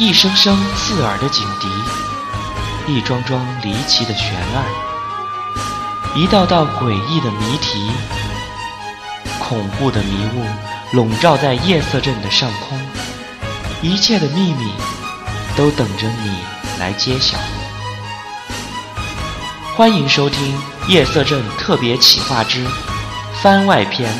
一声声刺耳的警笛，一桩桩离奇的悬案，一道道诡异的谜题，恐怖的迷雾笼罩在夜色镇的上空，一切的秘密都等着你来揭晓。欢迎收听《夜色镇特别企划之番外篇》。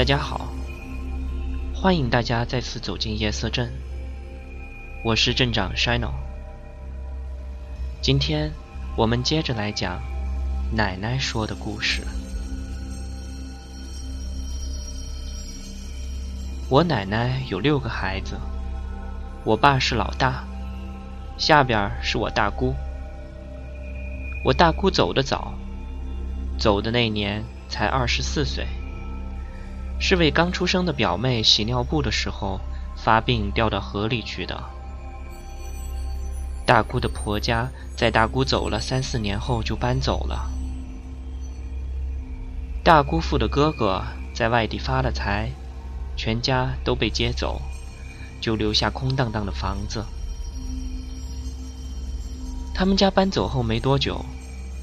大家好，欢迎大家再次走进夜色镇，我是镇长 Shino。今天我们接着来讲奶奶说的故事。我奶奶有六个孩子，我爸是老大，下边是我大姑。我大姑走得早，走的那年才二十四岁。是为刚出生的表妹洗尿布的时候发病掉到河里去的。大姑的婆家在大姑走了三四年后就搬走了。大姑父的哥哥在外地发了财，全家都被接走，就留下空荡荡的房子。他们家搬走后没多久，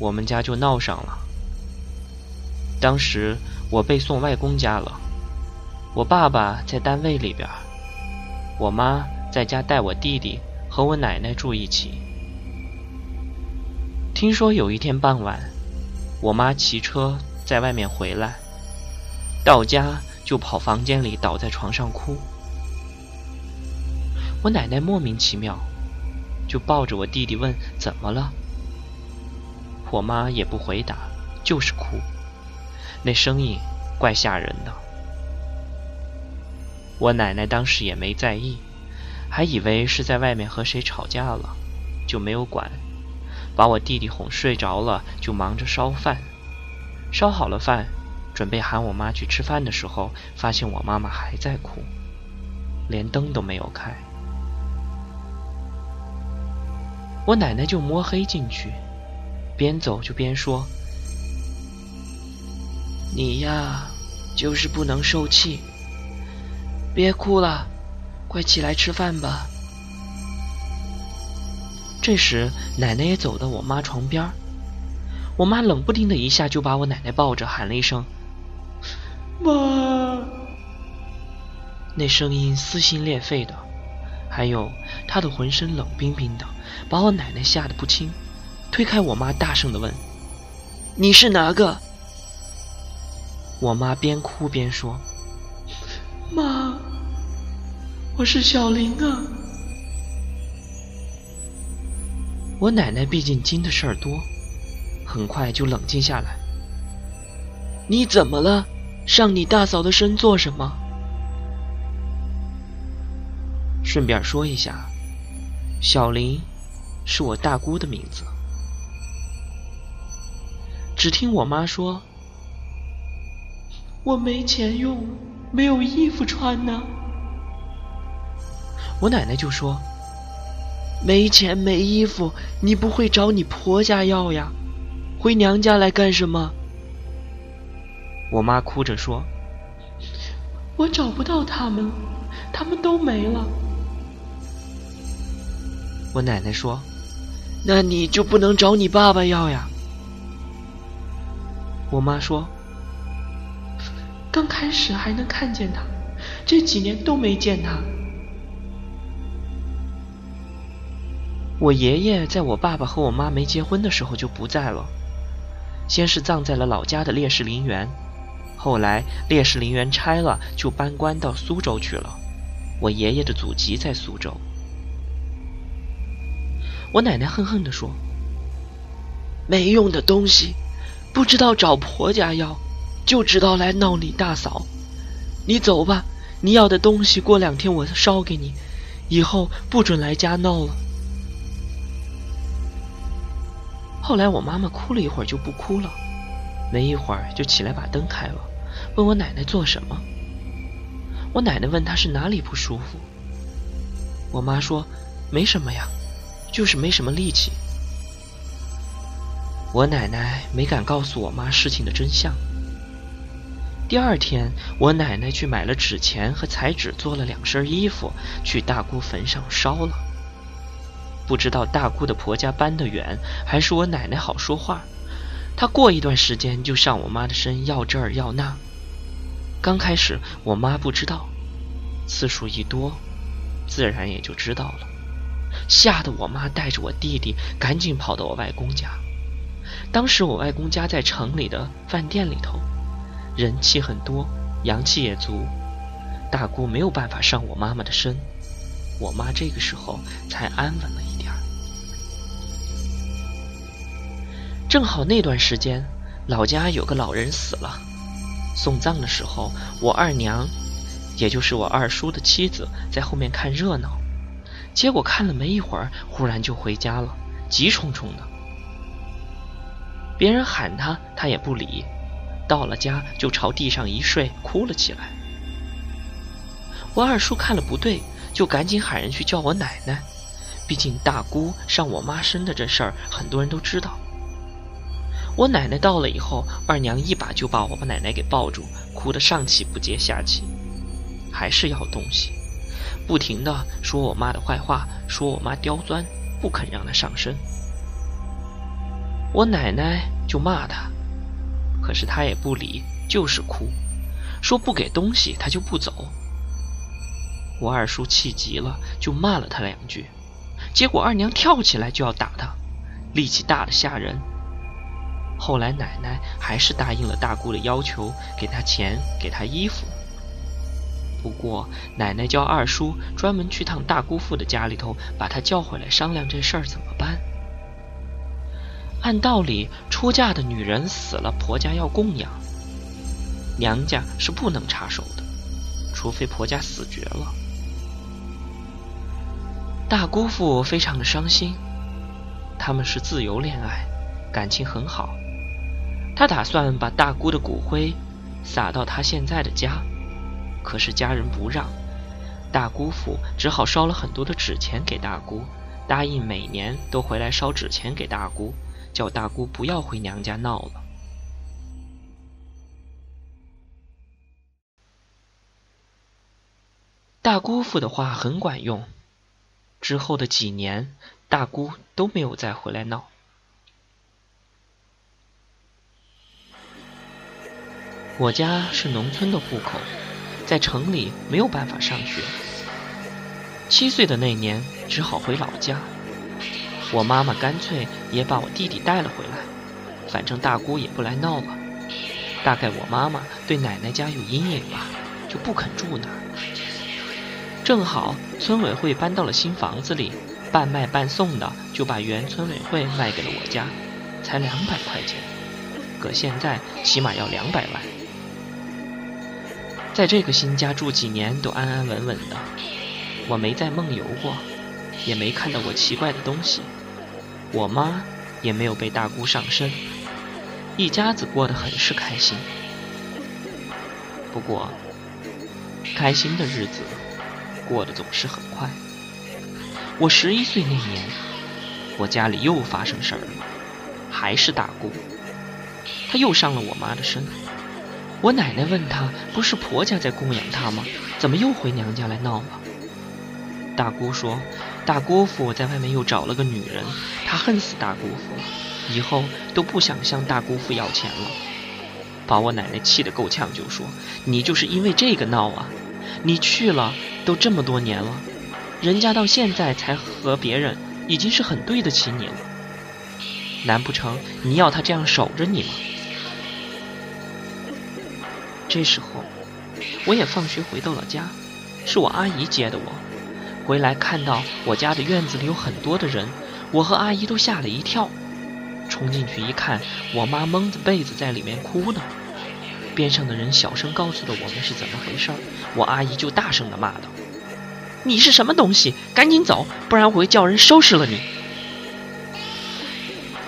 我们家就闹上了。当时我被送外公家了。我爸爸在单位里边，我妈在家带我弟弟和我奶奶住一起。听说有一天傍晚，我妈骑车在外面回来，到家就跑房间里倒在床上哭。我奶奶莫名其妙，就抱着我弟弟问怎么了。我妈也不回答，就是哭，那声音怪吓人的。我奶奶当时也没在意，还以为是在外面和谁吵架了，就没有管，把我弟弟哄睡着了，就忙着烧饭。烧好了饭，准备喊我妈去吃饭的时候，发现我妈妈还在哭，连灯都没有开。我奶奶就摸黑进去，边走就边说：“你呀，就是不能受气。”别哭了，快起来吃饭吧。这时，奶奶也走到我妈床边我妈冷不丁的一下就把我奶奶抱着，喊了一声“妈”，那声音撕心裂肺的，还有她的浑身冷冰冰的，把我奶奶吓得不轻，推开我妈，大声的问：“你是哪个？”我妈边哭边说。我是小林啊。我奶奶毕竟经的事儿多，很快就冷静下来。你怎么了？上你大嫂的身做什么？顺便说一下，小林是我大姑的名字。只听我妈说，我没钱用。没有衣服穿呢，我奶奶就说：“没钱没衣服，你不会找你婆家要呀？回娘家来干什么？”我妈哭着说：“我找不到他们，他们都没了。”我奶奶说：“那你就不能找你爸爸要呀？”我妈说。刚开始还能看见他，这几年都没见他。我爷爷在我爸爸和我妈没结婚的时候就不在了，先是葬在了老家的烈士陵园，后来烈士陵园拆了，就搬官到苏州去了。我爷爷的祖籍在苏州。我奶奶恨恨地说：“没用的东西，不知道找婆家要。”就知道来闹你大嫂，你走吧，你要的东西过两天我烧给你，以后不准来家闹了。后来我妈妈哭了一会儿就不哭了，没一会儿就起来把灯开了，问我奶奶做什么。我奶奶问她是哪里不舒服，我妈说没什么呀，就是没什么力气。我奶奶没敢告诉我妈事情的真相。第二天，我奶奶去买了纸钱和彩纸，做了两身衣服，去大姑坟上烧了。不知道大姑的婆家搬得远，还是我奶奶好说话，她过一段时间就上我妈的身要这儿要那。刚开始我妈不知道，次数一多，自然也就知道了，吓得我妈带着我弟弟赶紧跑到我外公家。当时我外公家在城里的饭店里头，人气很多，阳气也足。大姑没有办法上我妈妈的身，我妈这个时候才安稳了一正好那段时间，老家有个老人死了，送葬的时候，我二娘，也就是我二叔的妻子，在后面看热闹。结果看了没一会儿，忽然就回家了，急冲冲的。别人喊他，他也不理。到了家就朝地上一睡，哭了起来。我二叔看了不对，就赶紧喊人去叫我奶奶。毕竟大姑上我妈身的这事儿，很多人都知道。我奶奶到了以后，二娘一把就把我奶奶给抱住，哭得上气不接下气，还是要东西，不停的说我妈的坏话，说我妈刁钻，不肯让她上身。我奶奶就骂他，可是他也不理，就是哭，说不给东西他就不走。我二叔气急了，就骂了他两句，结果二娘跳起来就要打他，力气大的吓人。后来奶奶还是答应了大姑的要求，给她钱，给她衣服。不过奶奶叫二叔专门去趟大姑父的家里头，把他叫回来商量这事儿怎么办。按道理，出嫁的女人死了，婆家要供养，娘家是不能插手的，除非婆家死绝了。大姑父非常的伤心，他们是自由恋爱，感情很好。他打算把大姑的骨灰撒到他现在的家，可是家人不让，大姑父只好烧了很多的纸钱给大姑，答应每年都回来烧纸钱给大姑。叫大姑不要回娘家闹了。大姑父的话很管用，之后的几年，大姑都没有再回来闹。我家是农村的户口，在城里没有办法上学。七岁的那年，只好回老家。我妈妈干脆也把我弟弟带了回来，反正大姑也不来闹了。大概我妈妈对奶奶家有阴影吧，就不肯住那儿。正好村委会搬到了新房子里，半卖半送的就把原村委会卖给了我家，才两百块钱，搁现在起码要两百万。在这个新家住几年都安安稳稳的，我没在梦游过，也没看到过奇怪的东西。我妈也没有被大姑上身，一家子过得很是开心。不过，开心的日子过得总是很快。我十一岁那年，我家里又发生事儿了，还是大姑，她又上了我妈的身。我奶奶问她：“不是婆家在供养她吗？怎么又回娘家来闹了？”大姑说。大姑父在外面又找了个女人，他恨死大姑父了，以后都不想向大姑父要钱了，把我奶奶气得够呛，就说：“你就是因为这个闹啊！你去了都这么多年了，人家到现在才和别人，已经是很对得起你了，难不成你要他这样守着你吗？”这时候，我也放学回到了家，是我阿姨接的我。回来看到我家的院子里有很多的人，我和阿姨都吓了一跳，冲进去一看，我妈蒙着被子在里面哭呢。边上的人小声告诉了我们是怎么回事我阿姨就大声的骂道：“你是什么东西？赶紧走，不然我会叫人收拾了你！”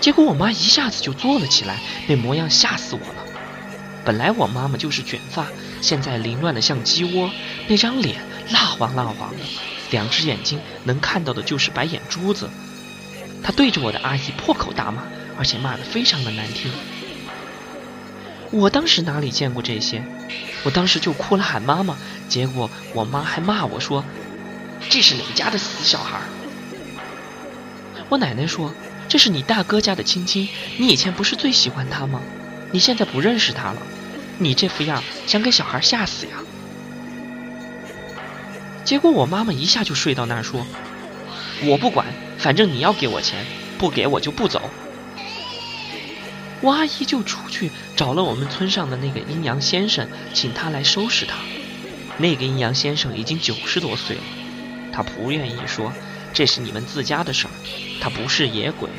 结果我妈一下子就坐了起来，那模样吓死我了。本来我妈妈就是卷发，现在凌乱的像鸡窝，那张脸蜡黄蜡黄的。两只眼睛能看到的就是白眼珠子。她对着我的阿姨破口大骂，而且骂得非常的难听。我当时哪里见过这些？我当时就哭了喊妈妈，结果我妈还骂我说：“这是哪家的死小孩？”我奶奶说：“这是你大哥家的亲亲，你以前不是最喜欢他吗？你现在不认识他了，你这副样想给小孩吓死呀？”结果我妈妈一下就睡到那儿说：“我不管。”反正你要给我钱，不给我就不走。我阿姨就出去找了我们村上的那个阴阳先生，请他来收拾他。那个阴阳先生已经九十多岁了，他不愿意说这是你们自家的事儿，他不是野鬼。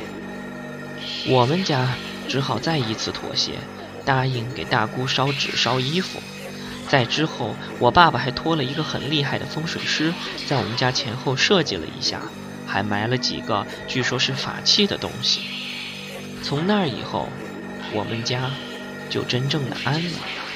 我们家只好再一次妥协，答应给大姑烧纸烧衣服。在之后，我爸爸还托了一个很厉害的风水师，在我们家前后设计了一下。还埋了几个据说是法器的东西。从那以后，我们家就真正的安了。